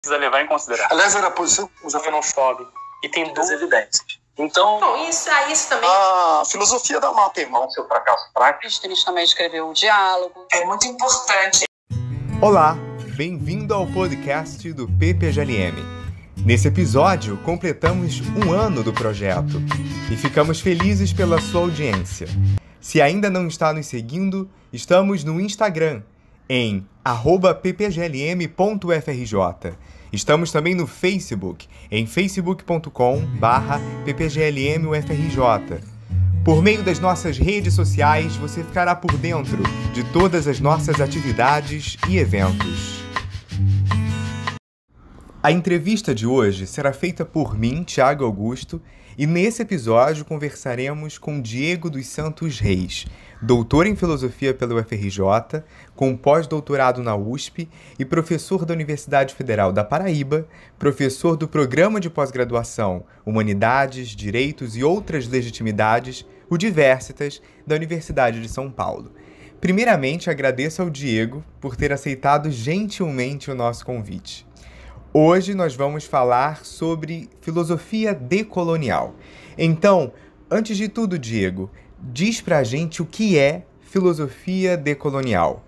precisa levar em consideração. Aliás, era a posição chove. E tem duas evidências. Então, Bom, isso, a isso também. a filosofia dá mapa em mão, seu fracasso prático. Aristoteles também escreveu o diálogo. É muito importante. Olá, bem-vindo ao podcast do PPGLM. Nesse episódio, completamos um ano do projeto e ficamos felizes pela sua audiência. Se ainda não está nos seguindo, estamos no Instagram, em ppglm.frj. Estamos também no Facebook, em facebook.com/ppglmufrj. Por meio das nossas redes sociais, você ficará por dentro de todas as nossas atividades e eventos. A entrevista de hoje será feita por mim, Tiago Augusto, e nesse episódio conversaremos com Diego dos Santos Reis, doutor em filosofia pela UFRJ, com pós-doutorado na USP e professor da Universidade Federal da Paraíba, professor do programa de pós-graduação Humanidades, Direitos e Outras Legitimidades, o Diversitas, da Universidade de São Paulo. Primeiramente, agradeço ao Diego por ter aceitado gentilmente o nosso convite. Hoje nós vamos falar sobre filosofia decolonial. Então, antes de tudo, Diego, diz pra gente o que é filosofia decolonial.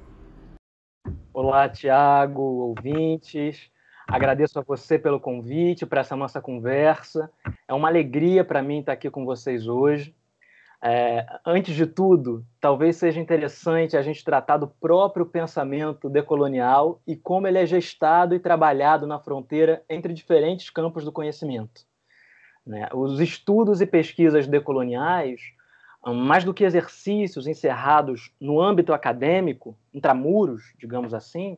Olá, Tiago, ouvintes. Agradeço a você pelo convite para essa nossa conversa. É uma alegria para mim estar aqui com vocês hoje. É, antes de tudo, talvez seja interessante a gente tratar do próprio pensamento decolonial e como ele é gestado e trabalhado na fronteira entre diferentes campos do conhecimento. Né? Os estudos e pesquisas decoloniais, mais do que exercícios encerrados no âmbito acadêmico, intramuros, digamos assim,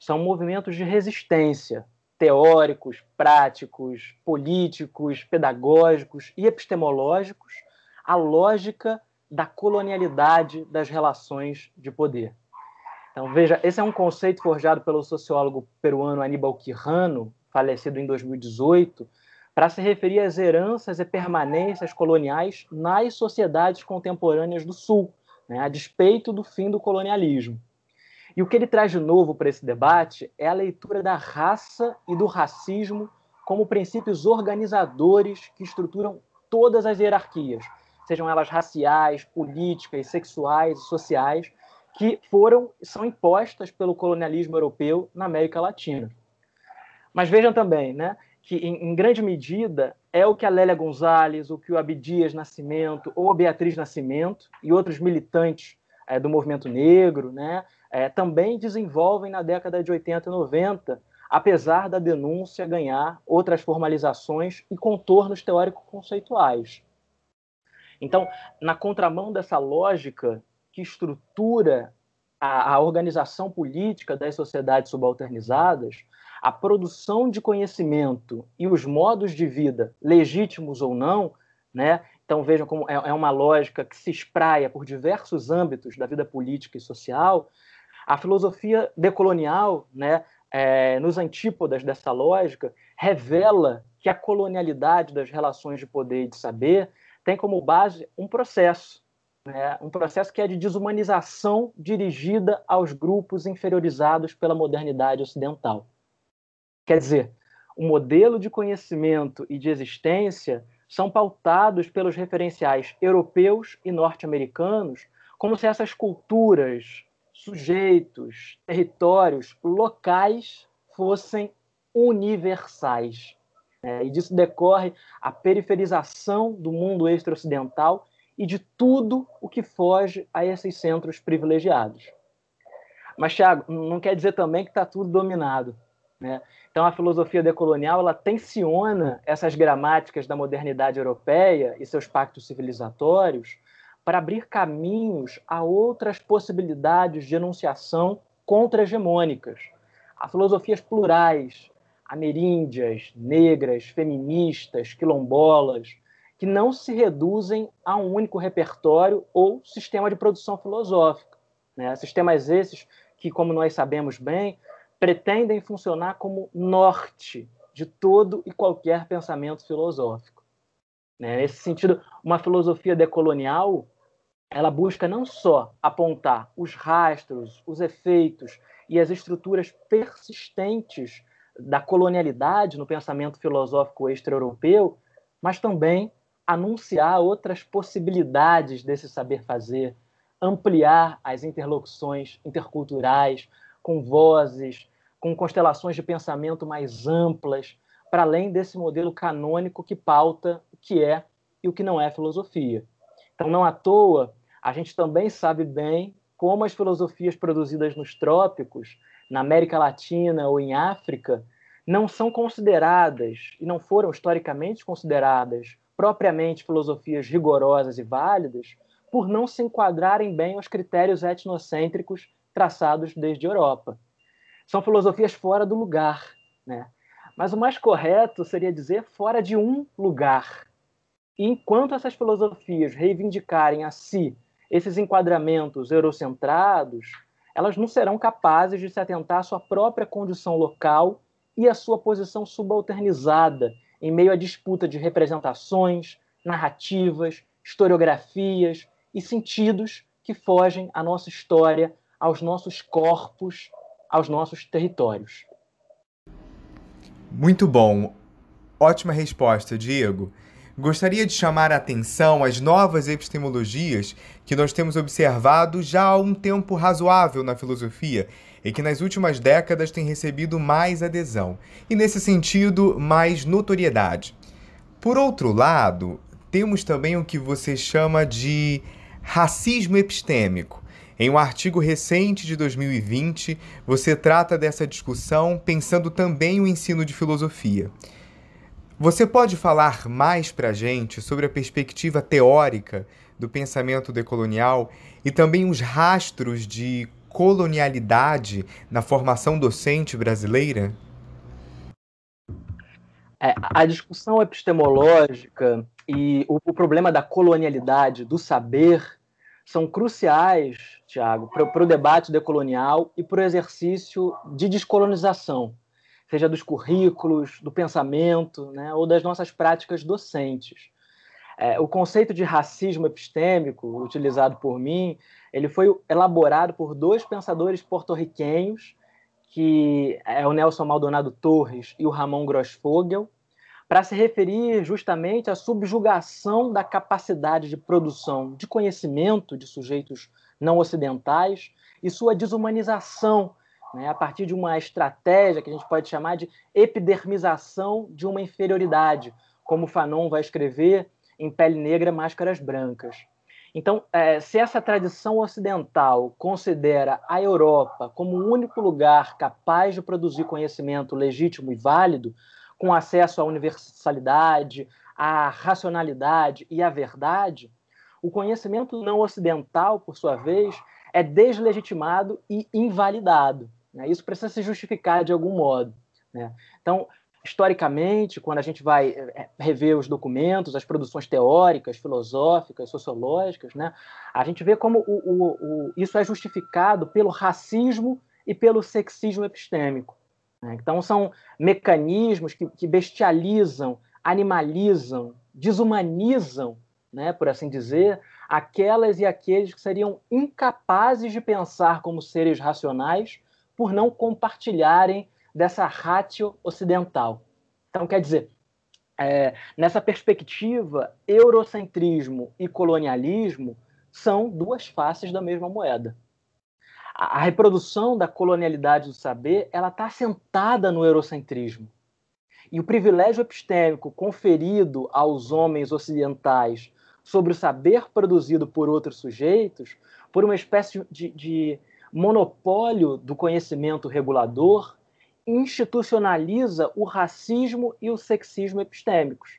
são movimentos de resistência teóricos, práticos, políticos, pedagógicos e epistemológicos a lógica da colonialidade das relações de poder. Então, veja, esse é um conceito forjado pelo sociólogo peruano Aníbal Quijano, falecido em 2018, para se referir às heranças e permanências coloniais nas sociedades contemporâneas do Sul, né, a despeito do fim do colonialismo. E o que ele traz de novo para esse debate é a leitura da raça e do racismo como princípios organizadores que estruturam todas as hierarquias, sejam elas raciais, políticas, sexuais sociais, que foram são impostas pelo colonialismo europeu na América Latina. Mas vejam também, né, que em, em grande medida é o que a Lélia Gonzalez, o que o Abdias Nascimento ou a Beatriz Nascimento e outros militantes é, do movimento negro, né, é, também desenvolvem na década de 80 e 90, apesar da denúncia ganhar outras formalizações e contornos teórico-conceituais. Então, na contramão dessa lógica que estrutura a, a organização política das sociedades subalternizadas, a produção de conhecimento e os modos de vida, legítimos ou não, né? Então vejam como é, é uma lógica que se espraia por diversos âmbitos da vida política e social. A filosofia decolonial, né, é, nos antípodas dessa lógica, revela que a colonialidade das relações de poder e de saber tem como base um processo, né? um processo que é de desumanização dirigida aos grupos inferiorizados pela modernidade ocidental. Quer dizer, o modelo de conhecimento e de existência são pautados pelos referenciais europeus e norte-americanos, como se essas culturas, sujeitos, territórios, locais fossem universais. É, e disso decorre a periferização do mundo extra-ocidental e de tudo o que foge a esses centros privilegiados. Mas, Thiago, não quer dizer também que está tudo dominado. Né? Então, a filosofia decolonial ela tensiona essas gramáticas da modernidade europeia e seus pactos civilizatórios para abrir caminhos a outras possibilidades de enunciação contra-hegemônicas, a filosofias plurais, ameríndias, negras, feministas, quilombolas, que não se reduzem a um único repertório ou sistema de produção filosófica. Né? Sistemas esses que, como nós sabemos bem, pretendem funcionar como norte de todo e qualquer pensamento filosófico. Né? Nesse sentido, uma filosofia decolonial ela busca não só apontar os rastros, os efeitos e as estruturas persistentes da colonialidade no pensamento filosófico extra-europeu, mas também anunciar outras possibilidades desse saber fazer, ampliar as interlocuções interculturais com vozes, com constelações de pensamento mais amplas, para além desse modelo canônico que pauta o que é e o que não é filosofia. Então, não à toa, a gente também sabe bem como as filosofias produzidas nos trópicos, na América Latina ou em África, não são consideradas e não foram historicamente consideradas propriamente filosofias rigorosas e válidas, por não se enquadrarem bem aos critérios etnocêntricos traçados desde a Europa. São filosofias fora do lugar, né? Mas o mais correto seria dizer fora de um lugar. E enquanto essas filosofias reivindicarem a si esses enquadramentos eurocentrados, elas não serão capazes de se atentar à sua própria condição local e à sua posição subalternizada em meio à disputa de representações, narrativas, historiografias e sentidos que fogem à nossa história, aos nossos corpos, aos nossos territórios. Muito bom. Ótima resposta, Diego. Gostaria de chamar a atenção às novas epistemologias que nós temos observado já há um tempo razoável na filosofia e que nas últimas décadas têm recebido mais adesão e, nesse sentido, mais notoriedade. Por outro lado, temos também o que você chama de racismo epistêmico. Em um artigo recente de 2020, você trata dessa discussão pensando também o ensino de filosofia. Você pode falar mais para a gente sobre a perspectiva teórica do pensamento decolonial e também os rastros de colonialidade na formação docente brasileira? É, a discussão epistemológica e o, o, problema da colonialidade do saber são cruciais, Tiago, para o debate decolonial e para o exercício de descolonização, seja dos currículos, do pensamento, né, ou das nossas práticas docentes. É, o conceito de racismo epistêmico, utilizado por mim, ele foi elaborado por dois pensadores porto-riquenhos, que é o Nelson Maldonado Torres e o Ramon Grossfogel, para se referir justamente à subjugação da capacidade de produção de conhecimento de sujeitos não ocidentais e sua desumanização, né, a partir de uma estratégia que a gente pode chamar de epidermização de uma inferioridade, como Fanon vai escrever em Pele Negra, Máscaras Brancas. Então, é, se essa tradição ocidental considera a Europa como o único lugar capaz de produzir conhecimento legítimo e válido, com acesso à universalidade, à racionalidade e à verdade, o conhecimento não ocidental, por sua vez, é deslegitimado e invalidado. Né? Isso precisa se justificar de algum modo. Né? Então, historicamente, quando a gente vai é, rever os documentos, as produções teóricas, filosóficas, sociológicas, né, a gente vê como o, o, o, isso é justificado pelo racismo e pelo sexismo epistêmico. Né? Então, são mecanismos que, que, bestializam, animalizam, desumanizam, né, por assim dizer, aquelas e aqueles que seriam incapazes de pensar como seres racionais por não compartilharem dessa ratio ocidental. Então, quer dizer, é, nessa perspectiva, eurocentrismo e colonialismo são duas faces da mesma moeda. A, a reprodução da colonialidade do saber ela está assentada no eurocentrismo. E o privilégio epistêmico conferido aos homens ocidentais sobre o saber produzido por outros sujeitos, por uma espécie de, de monopólio do conhecimento regulador, institucionaliza o racismo e o sexismo epistêmicos.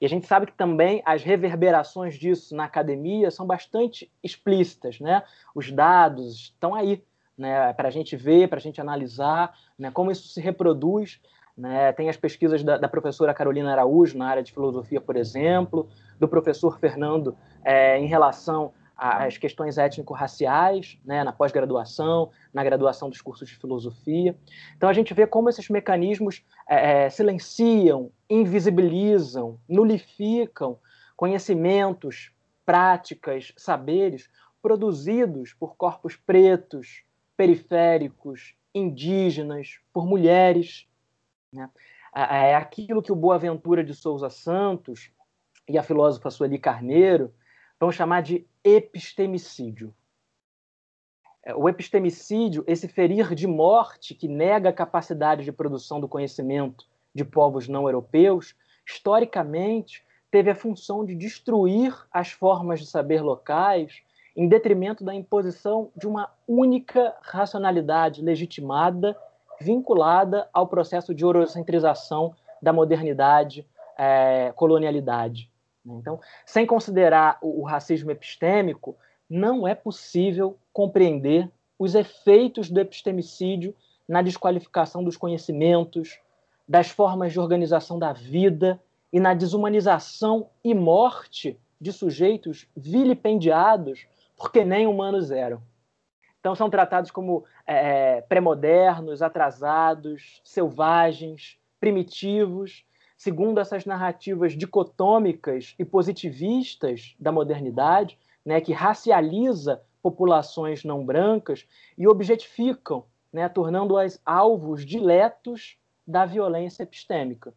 E a gente sabe que também as reverberações disso na academia são bastante explícitas, né? Os dados estão aí, né? Para a gente ver, para a gente analisar, né? Como isso se reproduz. Né? Tem as pesquisas da, da, professora Carolina Araújo na área de filosofia, por exemplo, do professor Fernando é, em relação as questões étnico-raciais, né, na pós-graduação, na graduação dos cursos de filosofia. Então a gente vê como esses mecanismos é, é, silenciam, invisibilizam, nulificam conhecimentos, práticas, saberes produzidos por corpos pretos, periféricos, indígenas, por mulheres, Né? É aquilo que o Boaventura de Souza Santos e a filósofa Sueli Carneiro vão chamar de epistemicídio. É, o epistemicídio, esse ferir de morte que nega a capacidade de produção do conhecimento de povos não europeus, historicamente teve a função de destruir as formas de saber locais em detrimento da imposição de uma única racionalidade legitimada, vinculada ao processo de eurocentrização da modernidade, é, colonialidade. Então, sem considerar o, o racismo epistêmico, não é possível compreender os efeitos do epistemicídio na desqualificação dos conhecimentos, das formas de organização da vida e na desumanização e morte de sujeitos vilipendiados porque nem humanos eram. Então são tratados como é, é pré-modernos, atrasados, selvagens, primitivos, segundo essas narrativas dicotômicas e positivistas da modernidade, né, que racializa populações não brancas e objetificam, né, tornando-as alvos diletos da violência epistêmica.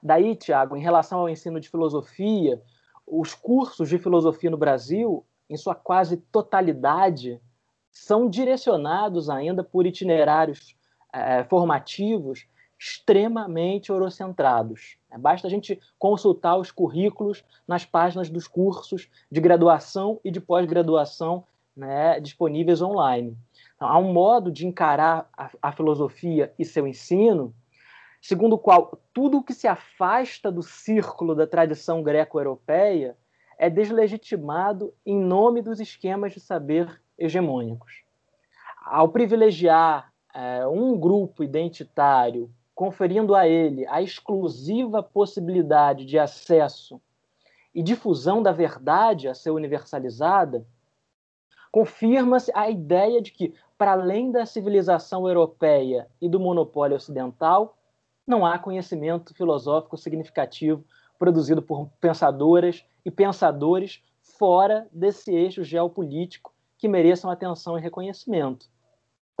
Daí, Tiago, em relação ao ensino de filosofia, os cursos de filosofia no Brasil, em sua quase totalidade, são direcionados ainda por itinerários é, formativos extremamente eurocentrados. É, basta a gente consultar os currículos nas páginas dos cursos de graduação e de pós-graduação né, disponíveis online. Então, há um modo de encarar a, a filosofia e seu ensino, segundo o qual tudo o que se afasta do círculo da tradição greco-europeia é deslegitimado em nome dos esquemas de saber hegemônicos. Ao privilegiar é, um grupo identitário conferindo a ele a exclusiva possibilidade de acesso e difusão da verdade a ser universalizada, confirma-se a ideia de que, para além da civilização europeia e do monopólio ocidental, não há conhecimento filosófico significativo produzido por pensadoras e pensadores fora desse eixo geopolítico que mereçam atenção e reconhecimento.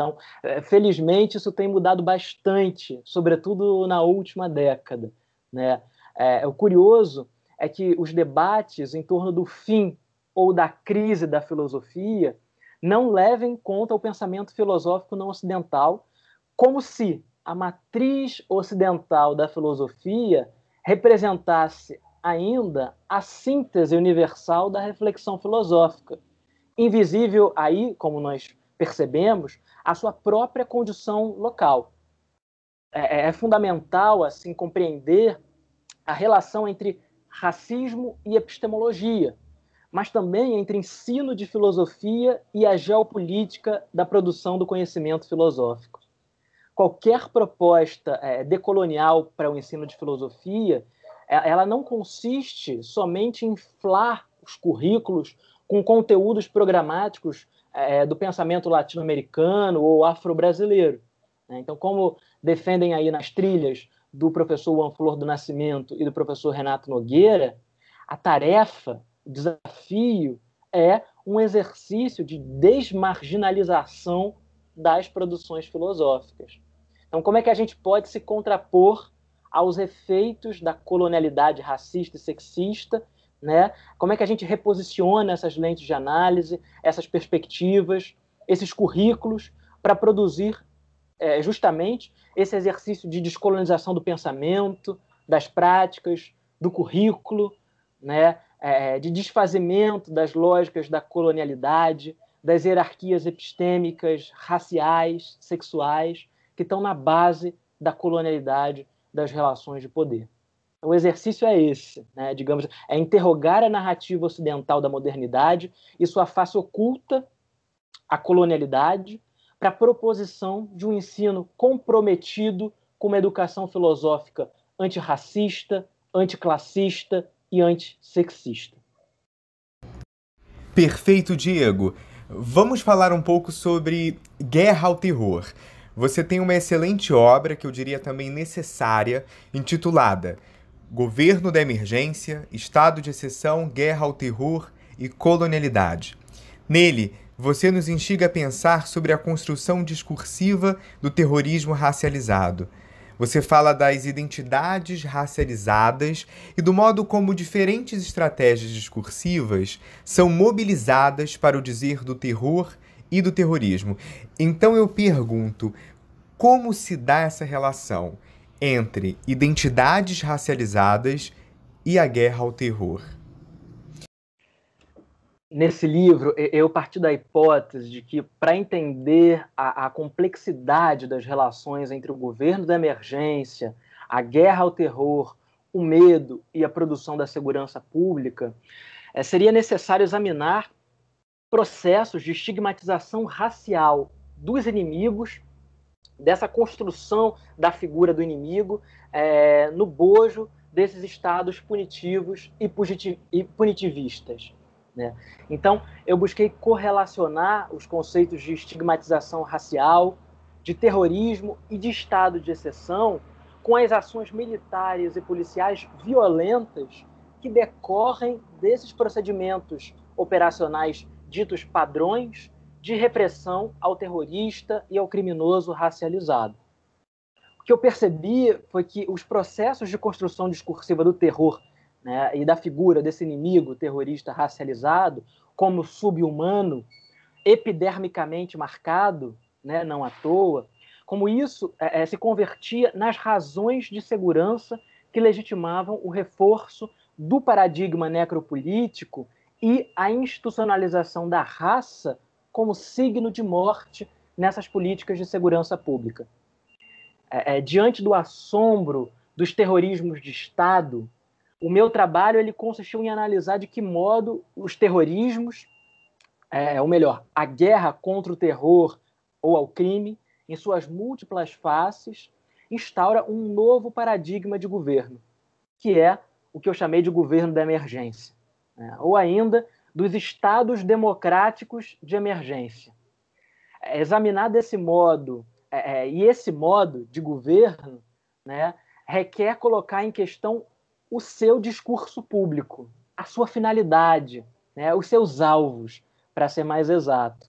Então, é, felizmente, isso tem mudado bastante, sobretudo na última década. Né? É, o curioso é que os debates em torno do fim ou da crise da filosofia não levem em conta o pensamento filosófico não ocidental, como se a matriz ocidental da filosofia representasse ainda a síntese universal da reflexão filosófica. Invisível aí, como nós percebemos, a sua própria condição local. É, é, é fundamental assim compreender a relação entre racismo e epistemologia, mas também entre ensino de filosofia e a geopolítica da produção do conhecimento filosófico. Qualquer proposta é, decolonial para o ensino de filosofia, é, ela não consiste somente em inflar os currículos com conteúdos programáticos é, do pensamento latino-americano ou afro-brasileiro. Né? Então, como defendem aí nas trilhas do professor Juan Flor do Nascimento e do professor Renato Nogueira, a tarefa, o desafio é um exercício de desmarginalização das produções filosóficas. Então, como é que a gente pode se contrapor aos efeitos da colonialidade racista e sexista né? Como é que a gente reposiciona essas lentes de análise, essas perspectivas, esses currículos para produzir é, justamente esse exercício de descolonização do pensamento, das práticas, do currículo, né? É, de desfazimento das lógicas da colonialidade, das hierarquias epistêmicas, raciais, sexuais, que estão na base da colonialidade das relações de poder. O exercício é esse, né? digamos, é interrogar a narrativa ocidental da modernidade e sua face oculta, a colonialidade, para a proposição de um ensino comprometido com uma educação filosófica antirracista, anticlassista e antissexista. Perfeito, Diego. Vamos falar um pouco sobre Guerra ao Terror. Você tem uma excelente obra, que eu diria também necessária, intitulada Governo da Emergência, Estado de Exceção, Guerra ao Terror e Colonialidade. Nele, você nos instiga a pensar sobre a construção discursiva do terrorismo racializado. Você fala das identidades racializadas e do modo como diferentes estratégias discursivas são mobilizadas para o dizer do terror e do terrorismo. Então eu pergunto, como se dá essa relação entre identidades racializadas e a guerra ao terror? Nesse livro, eu parti da hipótese de que, para entender a, a, complexidade das relações entre o governo da emergência, a guerra ao terror, o medo e a produção da segurança pública, é, seria necessário examinar processos de estigmatização racial dos inimigos, dessa construção da figura do inimigo é, no bojo desses estados punitivos e punitivistas. Né? Então, eu busquei correlacionar os conceitos de estigmatização racial, de terrorismo e de estado de exceção com as ações militares e policiais violentas que decorrem desses procedimentos operacionais ditos padrões de repressão ao terrorista e ao criminoso racializado. O que eu percebi foi que os processos de construção discursiva do terror né, e da figura desse inimigo terrorista racializado como subhumano, epidermicamente marcado, né, não à toa, como isso é, é, se convertia nas razões de segurança que legitimavam o reforço do paradigma necropolítico e a institucionalização da raça como signo de morte nessas políticas de segurança pública. É, é, diante do assombro dos terrorismos de Estado, o meu trabalho ele consistiu em analisar de que modo os terrorismos, é, ou melhor, a guerra contra o terror ou ao crime, em suas múltiplas faces, instaura um novo paradigma de governo, que é o que eu chamei de governo da emergência, né? ou ainda dos estados democráticos de emergência. É, examinar desse modo, é, é, e esse modo de governo, né, requer colocar em questão o seu discurso público, a sua finalidade, né, os seus alvos, para ser mais exato.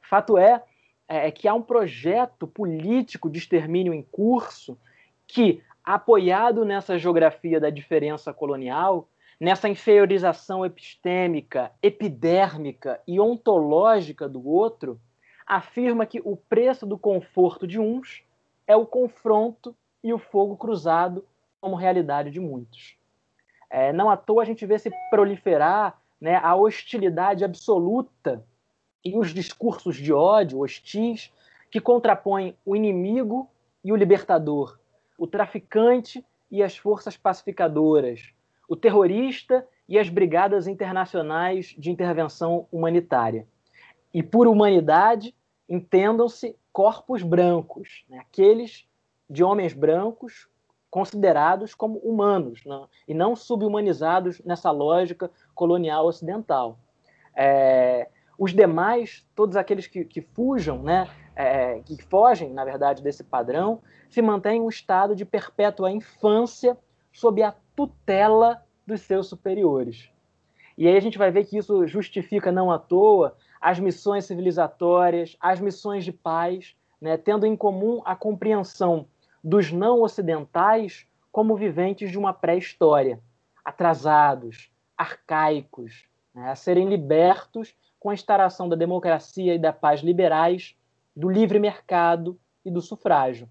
Fato é, é que há um projeto político de extermínio em curso que, apoiado nessa geografia da diferença colonial, nessa inferiorização epistêmica, epidérmica e ontológica do outro, afirma que o preço do conforto de uns é o confronto e o fogo cruzado como realidade de muitos. É, não à toa a gente vê se proliferar né, a hostilidade absoluta e os discursos de ódio hostis que contrapõem o inimigo e o libertador, o traficante e as forças pacificadoras, o terrorista e as brigadas internacionais de intervenção humanitária. E por humanidade, entendam-se corpos brancos, né? aqueles de homens brancos considerados como humanos né? e não subhumanizados nessa lógica colonial ocidental. É, os demais, todos aqueles que, que fujam, né, é, que fogem, na verdade, desse padrão, se mantêm um estado de perpétua infância sob a tutela dos seus superiores. E aí a gente vai ver que isso justifica, não à toa, as missões civilizatórias, as missões de paz, né, tendo em comum a compreensão dos não ocidentais como viventes de uma pré-história, atrasados, arcaicos, né, a serem libertos com a instauração da democracia e da paz liberais, do livre mercado e do sufrágio.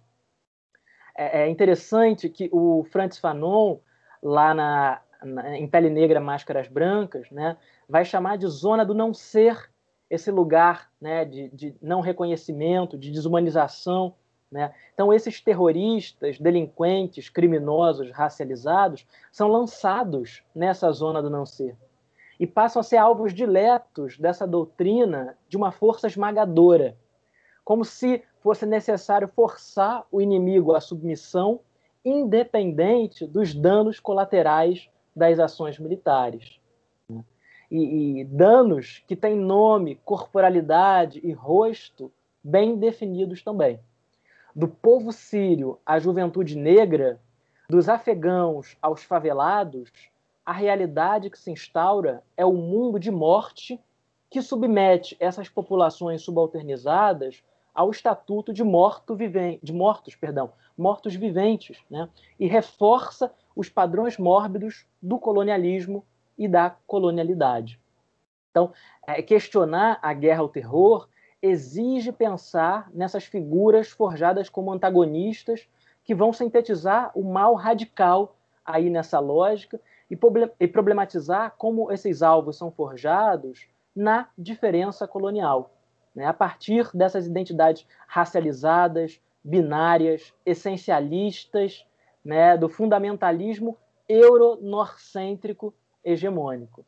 É, é interessante que o Francis Fanon, lá na, na, em Pele Negra, Máscaras Brancas, né, vai chamar de zona do não ser esse lugar né, de, de não reconhecimento, de desumanização, né? Então, esses terroristas, delinquentes, criminosos, racializados, são lançados nessa zona do não ser e passam a ser alvos diletos dessa doutrina de uma força esmagadora, como se fosse necessário forçar o inimigo à submissão, independente dos danos colaterais das ações militares. Né? E, e danos que têm nome, corporalidade e rosto bem definidos também do povo sírio à juventude negra, dos afegãos aos favelados, a realidade que se instaura é o mundo de morte que submete essas populações subalternizadas ao Estatuto de, morto viven de mortos, perdão, mortos viventes, né? e reforça os padrões mórbidos do colonialismo e da colonialidade. Então, é, questionar a guerra ao terror exige pensar nessas figuras forjadas como antagonistas que vão sintetizar o mal radical aí nessa lógica e problematizar como esses alvos são forjados na diferença colonial, né? a partir dessas identidades racializadas, binárias, essencialistas, né? do fundamentalismo euro-norcêntrico hegemônico.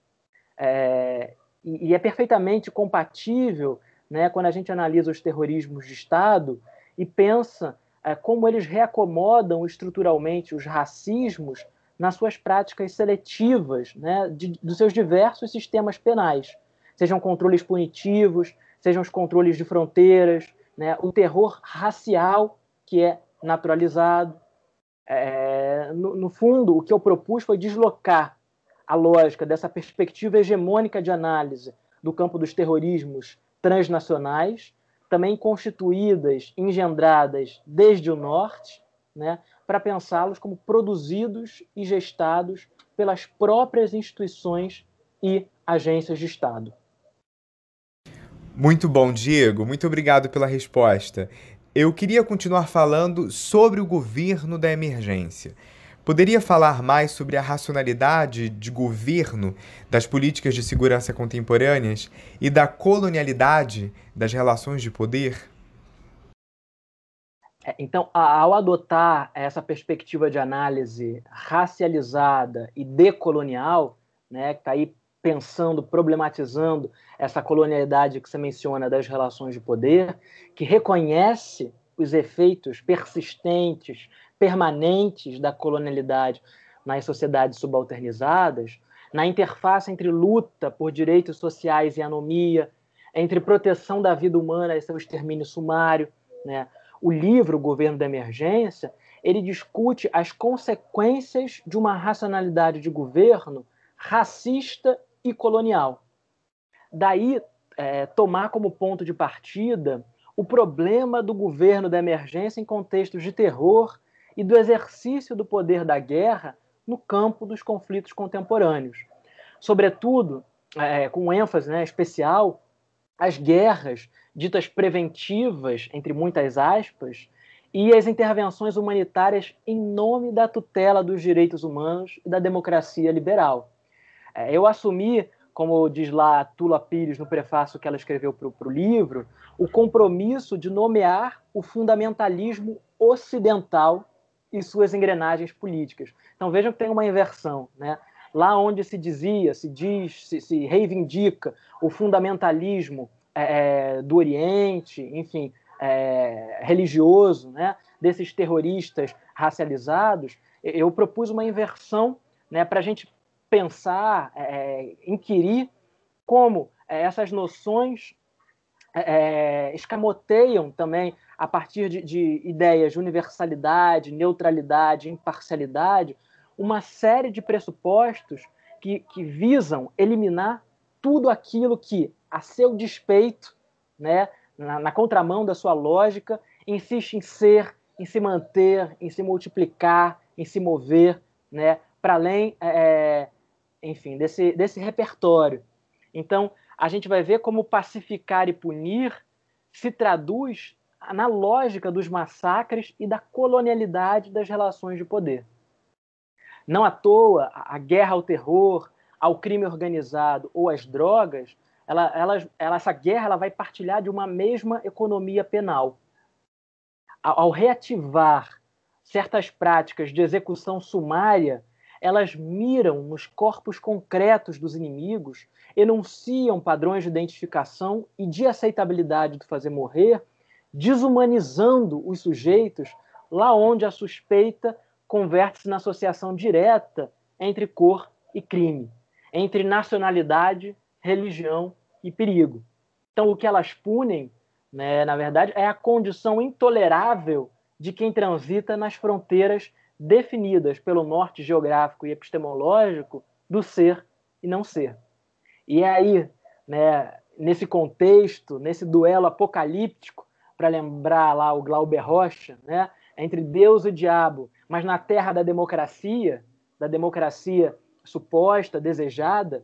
É, e, e, é perfeitamente compatível né, quando a gente analisa os terrorismos de Estado e pensa é, como eles reacomodam estruturalmente os racismos nas suas práticas seletivas né, de, dos seus diversos sistemas penais, sejam controles punitivos, sejam os controles de fronteiras, né, o terror racial que é naturalizado. É, no, no fundo, o que eu propus foi deslocar a lógica dessa perspectiva hegemônica de análise do campo dos terrorismos transnacionais, também constituídas, engendradas desde o norte, né, para pensá-los como produzidos e gestados pelas próprias instituições e agências de Estado. Muito bom, Diego. Muito obrigado pela resposta. Eu queria continuar falando sobre o governo da emergência. Poderia falar mais sobre a racionalidade de governo das políticas de segurança contemporâneas e da colonialidade das relações de poder? É, então, ao adotar essa perspectiva de análise racializada e decolonial, né, que está aí pensando, problematizando essa colonialidade que você menciona das relações de poder, que reconhece os efeitos persistentes, permanentes da colonialidade nas sociedades subalternizadas, na interface entre luta por direitos sociais e anomia, entre proteção da vida humana e seu extermínio sumário, né? o livro Governo da Emergência, ele discute as consequências de uma racionalidade de governo racista e colonial. Daí, é, tomar como ponto de partida o problema do governo da emergência em contextos de terror e do exercício do poder da guerra no campo dos conflitos contemporâneos. Sobretudo, é, com ênfase né, especial, as guerras ditas preventivas, entre muitas aspas, e as intervenções humanitárias em nome da tutela dos direitos humanos e da democracia liberal. É, eu assumi, como diz lá Tula Pires no prefácio que ela escreveu para o livro, o compromisso de nomear o fundamentalismo ocidental e suas engrenagens políticas. Então vejam que tem uma inversão, né? Lá onde se dizia, se diz, se, se reivindica o fundamentalismo é, é, do Oriente, enfim, é, religioso, né, desses terroristas racializados, eu propus uma inversão né, para a gente pensar, é, inquirir como é, essas noções é, escamoteiam também a partir de, de, ideias de universalidade, neutralidade, imparcialidade, uma série de pressupostos que, que visam eliminar tudo aquilo que, a seu despeito, né, na, na contramão da sua lógica, insiste em ser, em se manter, em se multiplicar, em se mover, né, para além, é, é, enfim, desse, desse repertório. Então, a gente vai ver como pacificar e punir se traduz na lógica dos massacres e da colonialidade das relações de poder. Não à toa, a guerra ao terror, ao crime organizado ou às drogas ela, ela, ela, essa guerra ela vai partilhar de uma mesma economia penal. Ao, ao reativar certas práticas de execução sumária, elas miram nos corpos concretos dos inimigos, enunciam padrões de identificação e de aceitabilidade do fazer morrer, desumanizando os sujeitos lá onde a suspeita converte-se na associação direta entre cor e crime, entre nacionalidade, religião e perigo. Então, o que elas punem, né, na verdade, é a condição intolerável de quem transita nas fronteiras definidas pelo norte geográfico e epistemológico do ser e não ser. E é aí, né, nesse contexto, nesse duelo apocalíptico, para lembrar lá o Glauber Rocha, né? entre Deus e o diabo, mas na terra da democracia, da democracia suposta, desejada,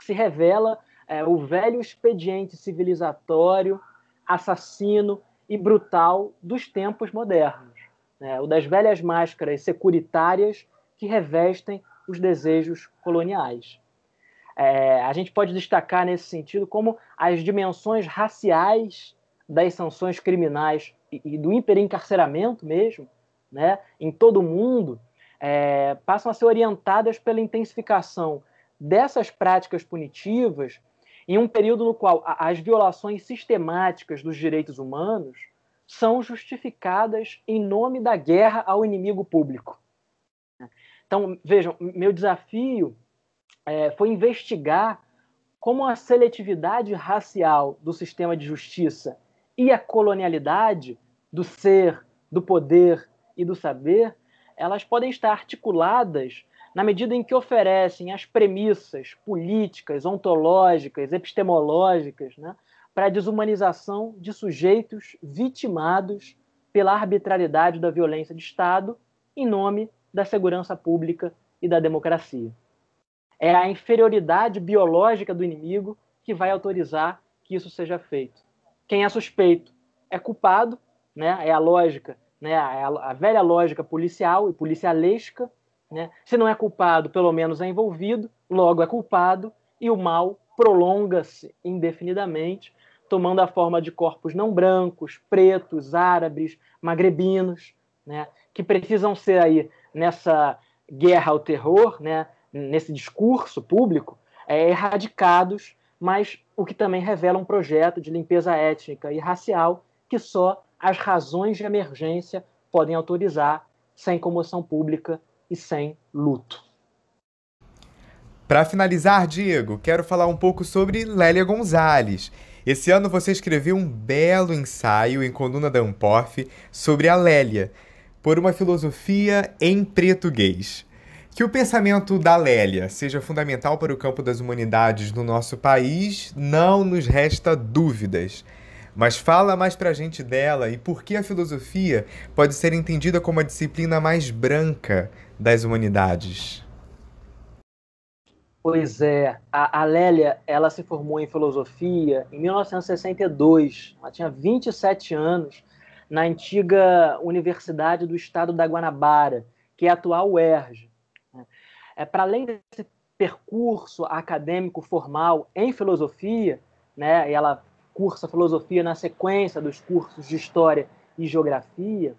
se revela é, o velho expediente civilizatório, assassino e brutal dos tempos modernos, né? o das velhas máscaras securitárias que revestem os desejos coloniais. É, a gente pode destacar nesse sentido como as dimensões raciais das sanções criminais e, e do hiperencarceramento mesmo, né, em todo o mundo, é, passam a ser orientadas pela intensificação dessas práticas punitivas em um período no qual as violações sistemáticas dos direitos humanos são justificadas em nome da guerra ao inimigo público. Então, vejam, meu desafio é, foi investigar como a seletividade racial do sistema de justiça e a colonialidade do ser, do poder e do saber, elas podem estar articuladas na medida em que oferecem as premissas políticas, ontológicas, epistemológicas, né, para a desumanização de sujeitos vitimados pela arbitrariedade da violência de Estado em nome da segurança pública e da democracia. É a inferioridade biológica do inimigo que vai autorizar que isso seja feito. Quem é suspeito é culpado, né? é a lógica, né? É a, velha lógica policial e policialesca. Né? Se não é culpado, pelo menos é envolvido, logo é culpado, e o mal prolonga-se indefinidamente, tomando a forma de corpos não brancos, pretos, árabes, magrebinos, né? que precisam ser aí nessa guerra ao terror, né, nesse discurso público, é, erradicados, mas o que também revela um projeto de limpeza étnica e racial que só as razões de emergência podem autorizar, sem comoção pública e sem luto. Para finalizar, Diego, quero falar um pouco sobre Lélia Gonzalez. Esse ano você escreveu um belo ensaio em coluna da Ampof sobre a Lélia, por uma filosofia em português. Que o pensamento da Lélia seja fundamental para o campo das humanidades no nosso país, não nos resta dúvidas. Mas fala mais pra gente dela e por que a filosofia pode ser entendida como a disciplina mais branca das humanidades. Pois é, a, Lélia, ela se formou em filosofia em 1962. Ela tinha 27 anos na antiga Universidade do Estado da Guanabara, que é a atual UERJ. É, Para além desse percurso acadêmico formal em filosofia, né, ela cursa filosofia na sequência dos cursos de história e geografia,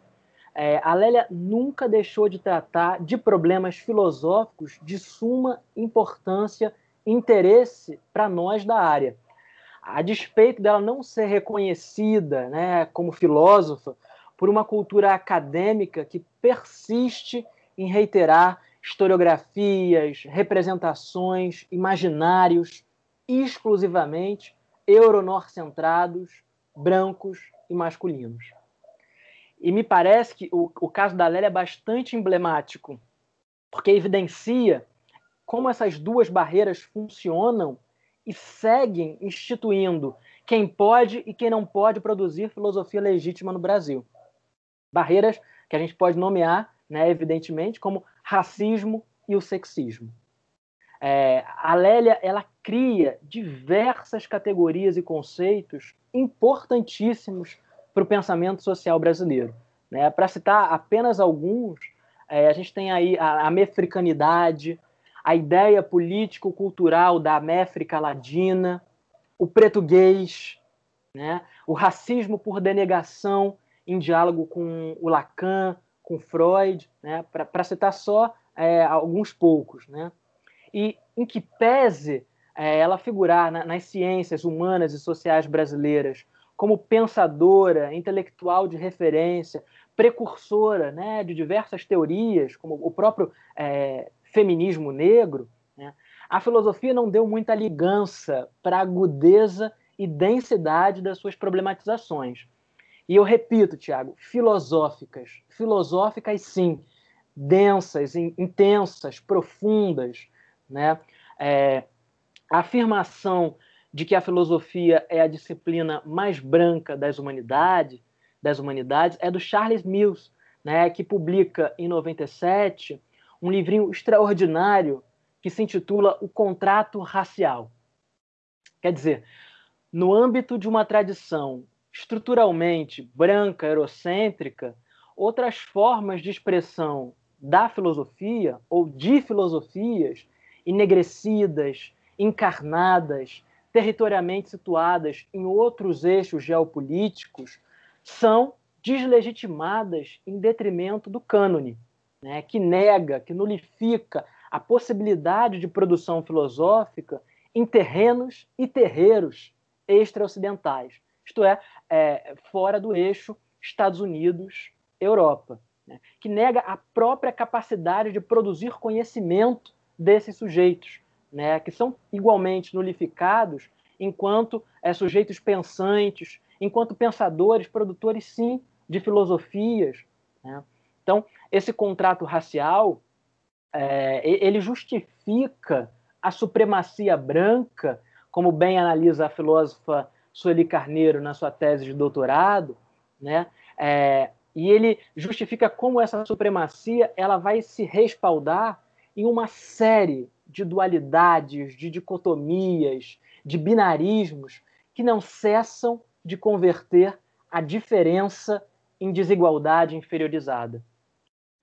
é, a Lélia nunca deixou de tratar de problemas filosóficos de suma importância e interesse para nós da área a despeito dela não ser reconhecida né, como filósofa por uma cultura acadêmica que persiste em reiterar historiografias, representações, imaginários exclusivamente euronorcentrados, brancos e masculinos. E me parece que o, o caso da Lélia é bastante emblemático, porque evidencia como essas duas barreiras funcionam e seguem instituindo quem pode e quem não pode produzir filosofia legítima no Brasil. Barreiras que a gente pode nomear, né, evidentemente, como racismo e o sexismo. É, a Lélia ela cria diversas categorias e conceitos importantíssimos para o pensamento social brasileiro. Né? Para citar apenas alguns, é, a gente tem aí a, a a ideia político-cultural da América Ladina, o português, né? o racismo por denegação em diálogo com o Lacan, com Freud, né? para citar só é, alguns poucos. Né? E em que pese é, ela figurar na, nas ciências humanas e sociais brasileiras como pensadora, intelectual de referência, precursora né, de diversas teorias, como o próprio é, feminismo negro, né, a filosofia não deu muita ligança para a agudeza e densidade das suas problematizações. E eu repito, Tiago, filosóficas, filosóficas sim, densas, intensas, profundas, né? É, a afirmação de que a filosofia é a disciplina mais branca das humanidades, das humanidades é do Charles Mills, né, que publica em 97 um livrinho extraordinário que se intitula O Contrato Racial. Quer dizer, no âmbito de uma tradição estruturalmente branca, eurocêntrica, outras formas de expressão da filosofia ou de filosofias enegrecidas, encarnadas, territorialmente situadas em outros eixos geopolíticos, são deslegitimadas em detrimento do cânone, né, que nega, que nulifica a possibilidade de produção filosófica em terrenos e terreiros extra-ocidentais, isto é, é, fora do eixo Estados Unidos-Europa, né, que nega a própria capacidade de produzir conhecimento desses sujeitos, né, que são igualmente nulificados enquanto é, sujeitos pensantes, enquanto pensadores, produtores, sim, de filosofias. Né? Então, esse contrato racial, é, ele justifica a supremacia branca, como bem analisa a filósofa Sueli Carneiro na sua tese de doutorado, né? É, e ele justifica como essa supremacia ela vai se respaldar em uma série de dualidades, de dicotomias, de binarismos que não cessam de converter a diferença em desigualdade inferiorizada.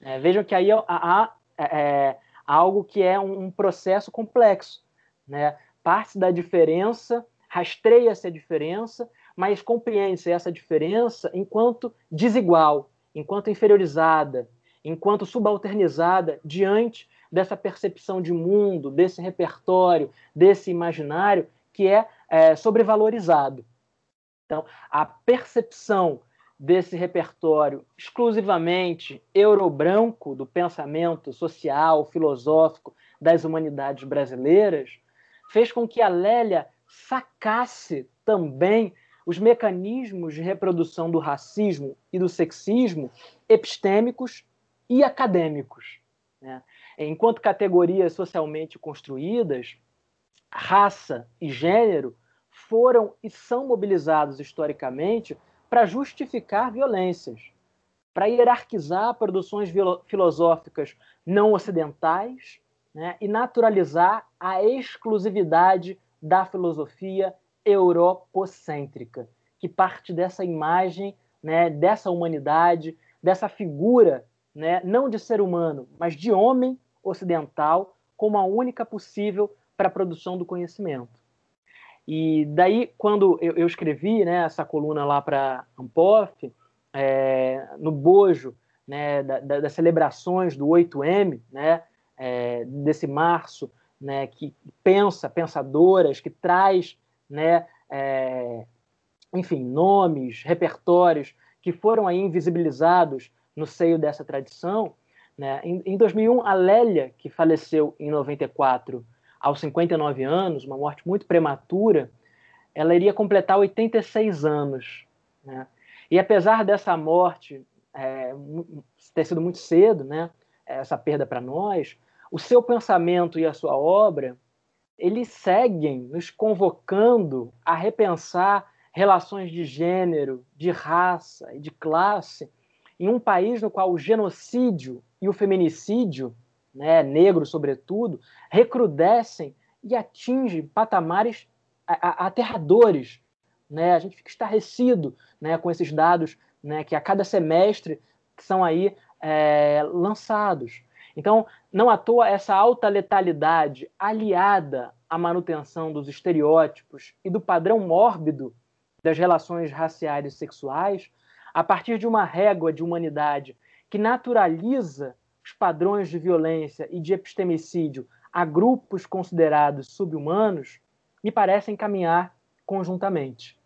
É, vejam que aí há, há é, algo que é um, um processo complexo. Né? Parte da diferença, rastreia-se a diferença, mas compreende-se essa diferença enquanto desigual, enquanto inferiorizada, enquanto subalternizada diante dessa percepção de mundo, desse repertório, desse imaginário que é, é sobrevalorizado. Então, a percepção desse repertório exclusivamente eurobranco do pensamento social, filosófico das humanidades brasileiras, fez com que a Lélia sacasse também os mecanismos de reprodução do racismo e do sexismo epistêmicos e acadêmicos. Né? Enquanto categorias socialmente construídas, raça e gênero foram e são mobilizados historicamente para justificar violências, para hierarquizar produções filosóficas não ocidentais né, e naturalizar a exclusividade da filosofia europocêntrica, que parte dessa imagem, né, dessa humanidade, dessa figura, né, não de ser humano, mas de homem ocidental, como a única possível para a produção do conhecimento. E daí, quando eu, eu escrevi né, essa coluna lá para Ampof, é, no bojo né, da, da, das celebrações do 8M, né, é, desse março, né, que pensa, pensadoras, que traz, né, é, enfim, nomes, repertórios que foram aí invisibilizados no seio dessa tradição. Né? Em, em 2001, a Lélia, que faleceu em 94, aos 59 anos, uma morte muito prematura, ela iria completar 86 anos. Né? E apesar dessa morte é, ter sido muito cedo, né, essa perda para nós, o seu pensamento e a sua obra, eles seguem nos convocando a repensar relações de gênero, de raça e de classe em um país no qual o genocídio e o feminicídio né, negro sobretudo, recrudescem e atingem patamares aterradores. Né? A gente fica estarrecido né, com esses dados né, que a cada semestre são aí é, lançados. Então, não à toa essa alta letalidade aliada à manutenção dos estereótipos e do padrão mórbido das relações raciais e sexuais, a partir de uma régua de humanidade que naturaliza os padrões de violência e de epistemicídio a grupos considerados subhumanos me parecem caminhar conjuntamente.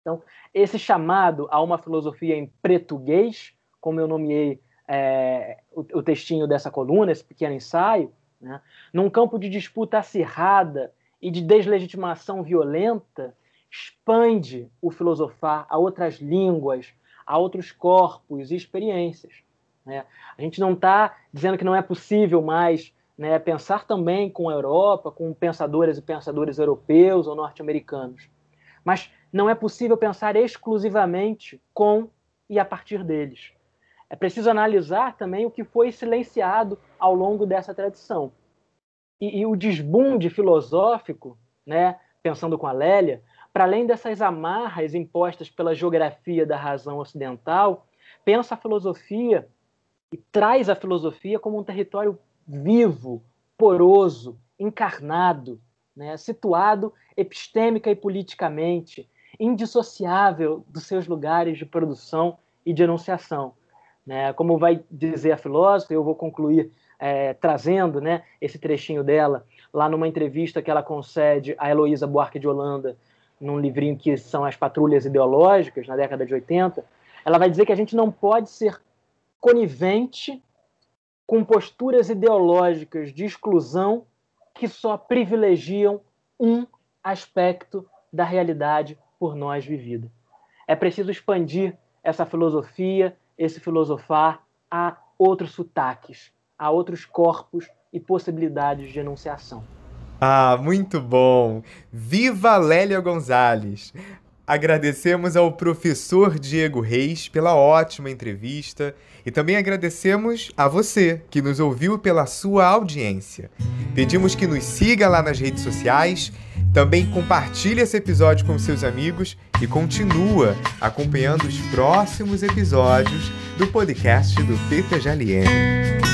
Então, esse chamado a uma filosofia em português, como eu nomeei é, o, o, textinho dessa coluna, esse pequeno ensaio, né, num campo de disputa acirrada e de deslegitimação violenta, expande o filosofar a outras línguas, a outros corpos e experiências. Né? A gente não está dizendo que não é possível mais né, pensar também com a Europa, com pensadoras e pensadores europeus ou norte-americanos. Mas não é possível pensar exclusivamente com e a partir deles. É preciso analisar também o que foi silenciado ao longo dessa tradição. E, e o desbunde filosófico, né, pensando com a Lélia, para além dessas amarras impostas pela geografia da razão ocidental, pensa a filosofia e traz a filosofia como um território vivo, poroso, encarnado, né, situado epistêmica e politicamente, indissociável dos seus lugares de produção e de enunciação. Né? Como vai dizer a filósofa, eu vou concluir é, trazendo né, esse trechinho dela lá numa entrevista que ela concede a Heloísa Buarque de Holanda, num livrinho que são As Patrulhas Ideológicas, na década de 80, ela vai dizer que a gente não pode ser conivente com posturas ideológicas de exclusão que só privilegiam um aspecto da realidade por nós vivida. É preciso expandir essa filosofia, esse filosofar a outros sotaques, a outros corpos e possibilidades de enunciação. Ah, muito bom! Viva Lélia Gonzalez! Agradecemos ao professor Diego Reis pela ótima entrevista e também agradecemos a você que nos ouviu pela sua audiência. Pedimos que nos siga lá nas redes sociais, também compartilhe esse episódio com seus amigos e continua acompanhando os próximos episódios do podcast do Peter Jaliene.